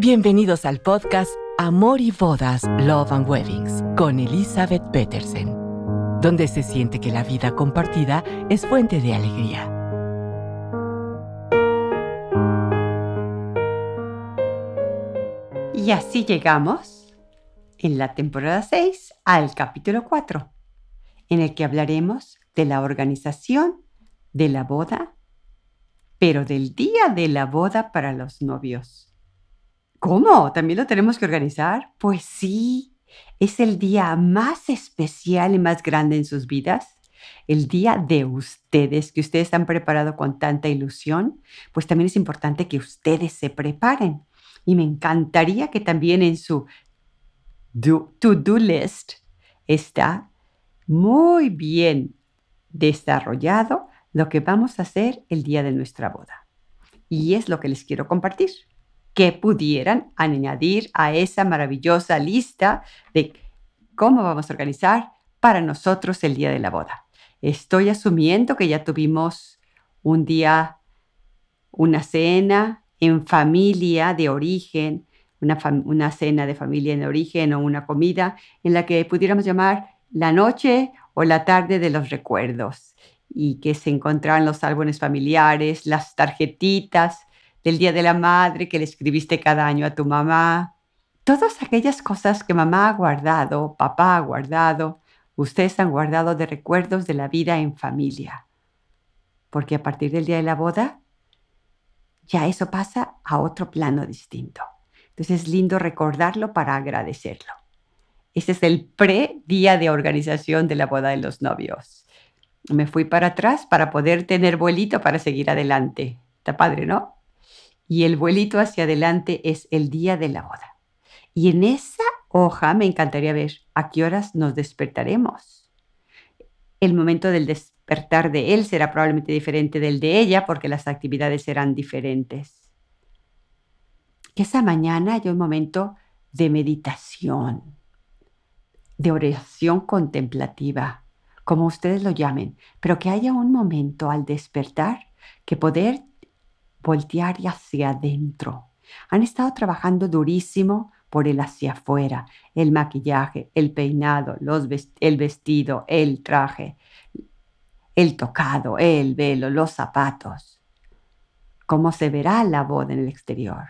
Bienvenidos al podcast Amor y Bodas, Love and Weddings con Elizabeth Petersen, donde se siente que la vida compartida es fuente de alegría. Y así llegamos en la temporada 6 al capítulo 4, en el que hablaremos de la organización de la boda, pero del día de la boda para los novios. ¿Cómo? ¿También lo tenemos que organizar? Pues sí, es el día más especial y más grande en sus vidas. El día de ustedes, que ustedes han preparado con tanta ilusión, pues también es importante que ustedes se preparen. Y me encantaría que también en su to-do list está muy bien desarrollado lo que vamos a hacer el día de nuestra boda. Y es lo que les quiero compartir que pudieran añadir a esa maravillosa lista de cómo vamos a organizar para nosotros el día de la boda. Estoy asumiendo que ya tuvimos un día, una cena en familia de origen, una, una cena de familia en origen o una comida en la que pudiéramos llamar la noche o la tarde de los recuerdos y que se encontraran los álbumes familiares, las tarjetitas del Día de la Madre que le escribiste cada año a tu mamá. Todas aquellas cosas que mamá ha guardado, papá ha guardado, ustedes han guardado de recuerdos de la vida en familia. Porque a partir del día de la boda, ya eso pasa a otro plano distinto. Entonces es lindo recordarlo para agradecerlo. Ese es el pre-día de organización de la boda de los novios. Me fui para atrás para poder tener vuelito para seguir adelante. Está padre, ¿no? Y el vuelito hacia adelante es el día de la boda. Y en esa hoja me encantaría ver a qué horas nos despertaremos. El momento del despertar de él será probablemente diferente del de ella porque las actividades serán diferentes. Que esa mañana haya un momento de meditación, de oración contemplativa, como ustedes lo llamen, pero que haya un momento al despertar que poder voltear hacia adentro. Han estado trabajando durísimo por el hacia afuera, el maquillaje, el peinado, los el vestido, el traje, el tocado, el velo, los zapatos. Cómo se verá la boda en el exterior.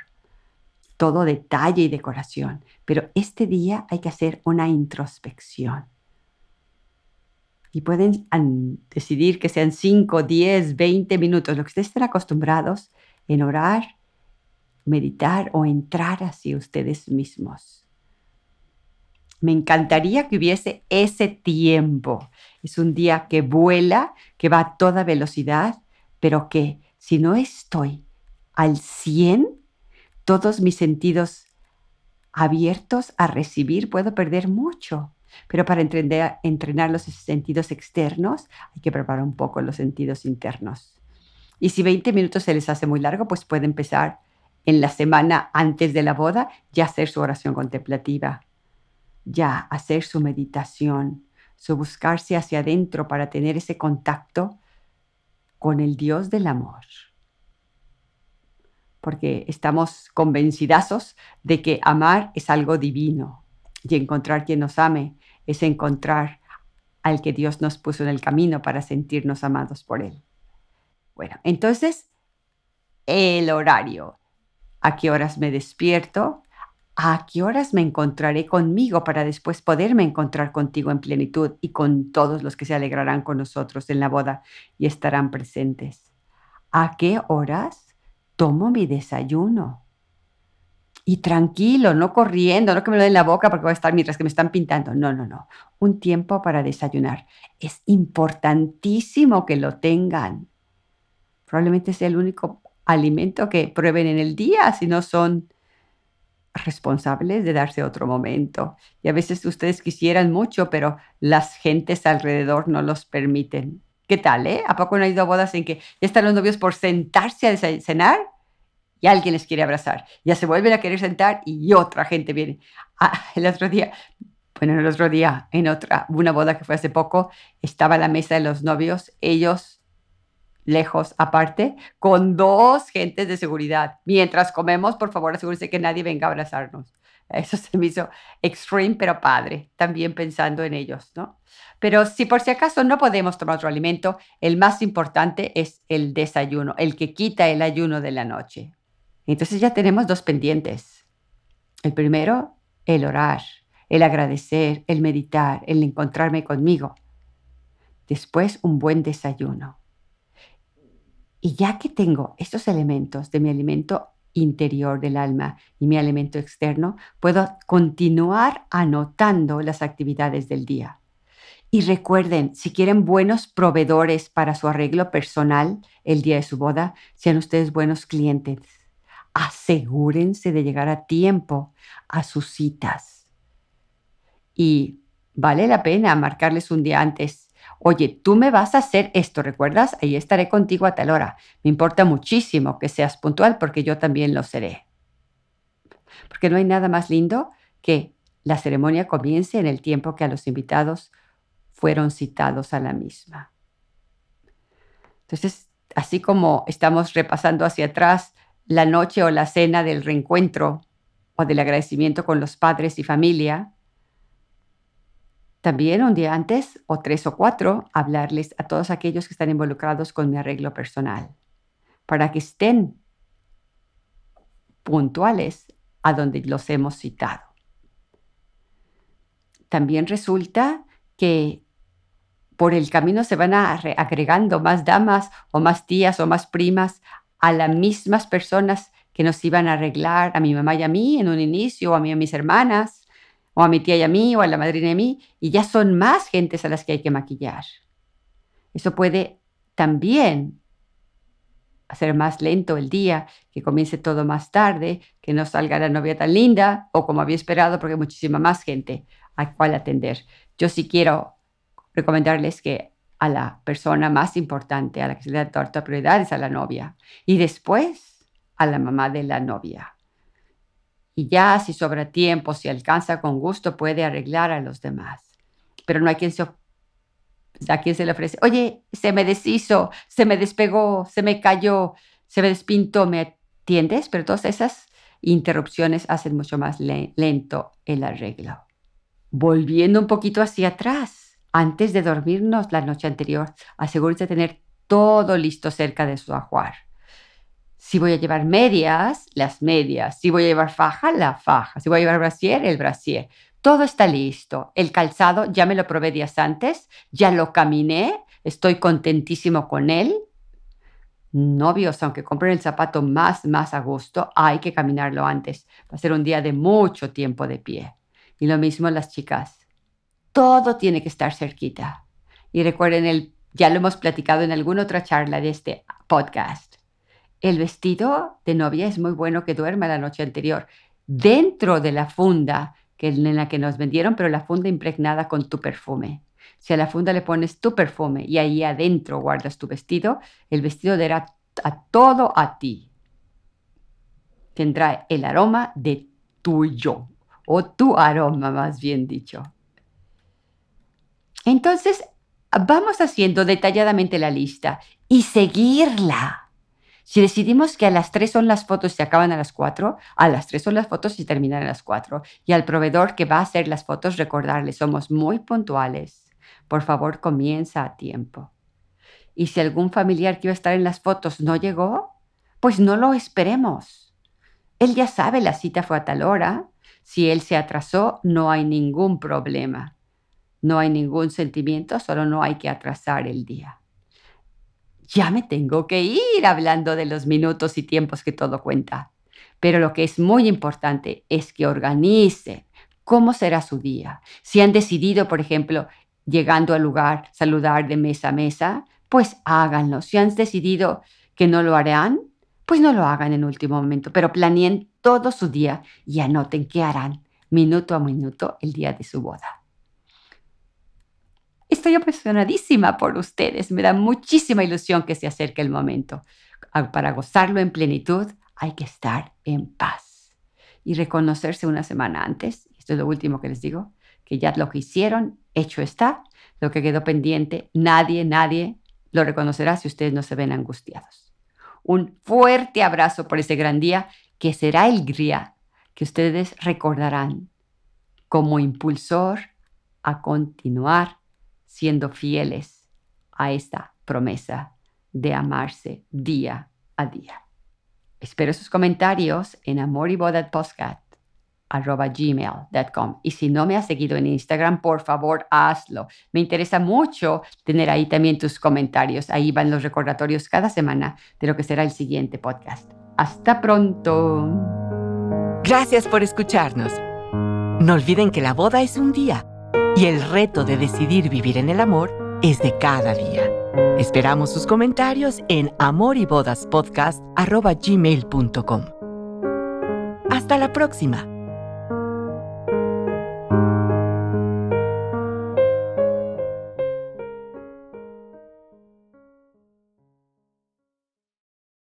Todo detalle y decoración. Pero este día hay que hacer una introspección. Y pueden decidir que sean 5, 10, 20 minutos, lo que ustedes estén acostumbrados en orar, meditar o entrar hacia ustedes mismos. Me encantaría que hubiese ese tiempo. Es un día que vuela, que va a toda velocidad, pero que si no estoy al 100, todos mis sentidos abiertos a recibir, puedo perder mucho. Pero para entrenar, entrenar los sentidos externos hay que preparar un poco los sentidos internos. Y si 20 minutos se les hace muy largo, pues puede empezar en la semana antes de la boda ya hacer su oración contemplativa, ya hacer su meditación, su buscarse hacia adentro para tener ese contacto con el Dios del amor. Porque estamos convencidazos de que amar es algo divino y encontrar quien nos ame es encontrar al que Dios nos puso en el camino para sentirnos amados por Él. Bueno, entonces, el horario. ¿A qué horas me despierto? ¿A qué horas me encontraré conmigo para después poderme encontrar contigo en plenitud y con todos los que se alegrarán con nosotros en la boda y estarán presentes? ¿A qué horas tomo mi desayuno? Y tranquilo, no corriendo, no que me lo den la boca porque voy a estar mientras que me están pintando. No, no, no. Un tiempo para desayunar. Es importantísimo que lo tengan probablemente sea el único alimento que prueben en el día, si no son responsables de darse otro momento. Y a veces ustedes quisieran mucho, pero las gentes alrededor no los permiten. ¿Qué tal, eh? ¿A poco no ha ido a bodas en que ya están los novios por sentarse a cenar y alguien les quiere abrazar? Ya se vuelven a querer sentar y otra gente viene. Ah, el otro día, bueno, el otro día, en otra, una boda que fue hace poco, estaba la mesa de los novios, ellos lejos aparte con dos gentes de seguridad. Mientras comemos, por favor, asegúrense que nadie venga a abrazarnos. Eso se me hizo extreme, pero padre, también pensando en ellos, ¿no? Pero si por si acaso no podemos tomar otro alimento, el más importante es el desayuno, el que quita el ayuno de la noche. Entonces ya tenemos dos pendientes. El primero, el orar, el agradecer, el meditar, el encontrarme conmigo. Después, un buen desayuno. Y ya que tengo estos elementos de mi alimento interior del alma y mi alimento externo, puedo continuar anotando las actividades del día. Y recuerden, si quieren buenos proveedores para su arreglo personal el día de su boda, sean ustedes buenos clientes. Asegúrense de llegar a tiempo a sus citas. Y vale la pena marcarles un día antes oye, tú me vas a hacer esto, ¿recuerdas? Ahí estaré contigo a tal hora. Me importa muchísimo que seas puntual porque yo también lo seré. Porque no hay nada más lindo que la ceremonia comience en el tiempo que a los invitados fueron citados a la misma. Entonces, así como estamos repasando hacia atrás la noche o la cena del reencuentro o del agradecimiento con los padres y familia, también un día antes, o tres o cuatro, hablarles a todos aquellos que están involucrados con mi arreglo personal, para que estén puntuales a donde los hemos citado. También resulta que por el camino se van agregando más damas o más tías o más primas a las mismas personas que nos iban a arreglar, a mi mamá y a mí en un inicio, a mí y a mis hermanas, o a mi tía y a mí, o a la madrina y a mí, y ya son más gentes a las que hay que maquillar. Eso puede también hacer más lento el día, que comience todo más tarde, que no salga la novia tan linda, o como había esperado, porque hay muchísima más gente a cual atender. Yo sí quiero recomendarles que a la persona más importante, a la que se le da toda prioridad, es a la novia, y después a la mamá de la novia y ya si sobra tiempo, si alcanza con gusto, puede arreglar a los demás. Pero no hay quien se, a quien se le ofrece, oye, se me deshizo, se me despegó, se me cayó, se me despintó, ¿me atiendes? Pero todas esas interrupciones hacen mucho más lento el arreglo. Volviendo un poquito hacia atrás, antes de dormirnos la noche anterior, asegúrese de tener todo listo cerca de su ajuar si voy a llevar medias, las medias. Si voy a llevar faja, la faja. Si voy a llevar brasier, el brasier. Todo está listo. El calzado ya me lo probé días antes, ya lo caminé, estoy contentísimo con él. Novios, aunque compren el zapato más, más a gusto, hay que caminarlo antes. Va a ser un día de mucho tiempo de pie. Y lo mismo las chicas. Todo tiene que estar cerquita. Y recuerden, el, ya lo hemos platicado en alguna otra charla de este podcast el vestido de novia es muy bueno que duerma la noche anterior dentro de la funda que en la que nos vendieron, pero la funda impregnada con tu perfume. Si a la funda le pones tu perfume y ahí adentro guardas tu vestido, el vestido dará a todo a ti. Tendrá el aroma de tuyo, o tu aroma más bien dicho. Entonces, vamos haciendo detalladamente la lista y seguirla si decidimos que a las 3 son las fotos y se acaban a las 4, a las 3 son las fotos y terminan a las 4. Y al proveedor que va a hacer las fotos, recordarle, somos muy puntuales. Por favor, comienza a tiempo. Y si algún familiar que iba a estar en las fotos no llegó, pues no lo esperemos. Él ya sabe, la cita fue a tal hora. Si él se atrasó, no hay ningún problema. No hay ningún sentimiento, solo no hay que atrasar el día ya me tengo que ir hablando de los minutos y tiempos que todo cuenta. Pero lo que es muy importante es que organicen cómo será su día. Si han decidido, por ejemplo, llegando al lugar, saludar de mesa a mesa, pues háganlo. Si han decidido que no lo harán, pues no lo hagan en último momento, pero planeen todo su día y anoten qué harán minuto a minuto el día de su boda. Estoy apasionadísima por ustedes. Me da muchísima ilusión que se acerque el momento. Ah, para gozarlo en plenitud hay que estar en paz y reconocerse una semana antes. Esto es lo último que les digo, que ya lo que hicieron, hecho está. Lo que quedó pendiente, nadie, nadie lo reconocerá si ustedes no se ven angustiados. Un fuerte abrazo por ese gran día que será el día que ustedes recordarán como impulsor a continuar siendo fieles a esta promesa de amarse día a día. Espero sus comentarios en gmail.com. Y si no me has seguido en Instagram, por favor, hazlo. Me interesa mucho tener ahí también tus comentarios. Ahí van los recordatorios cada semana de lo que será el siguiente podcast. Hasta pronto. Gracias por escucharnos. No olviden que la boda es un día y el reto de decidir vivir en el amor es de cada día. Esperamos sus comentarios en amoribodaspodcast.gmail.com. Hasta la próxima.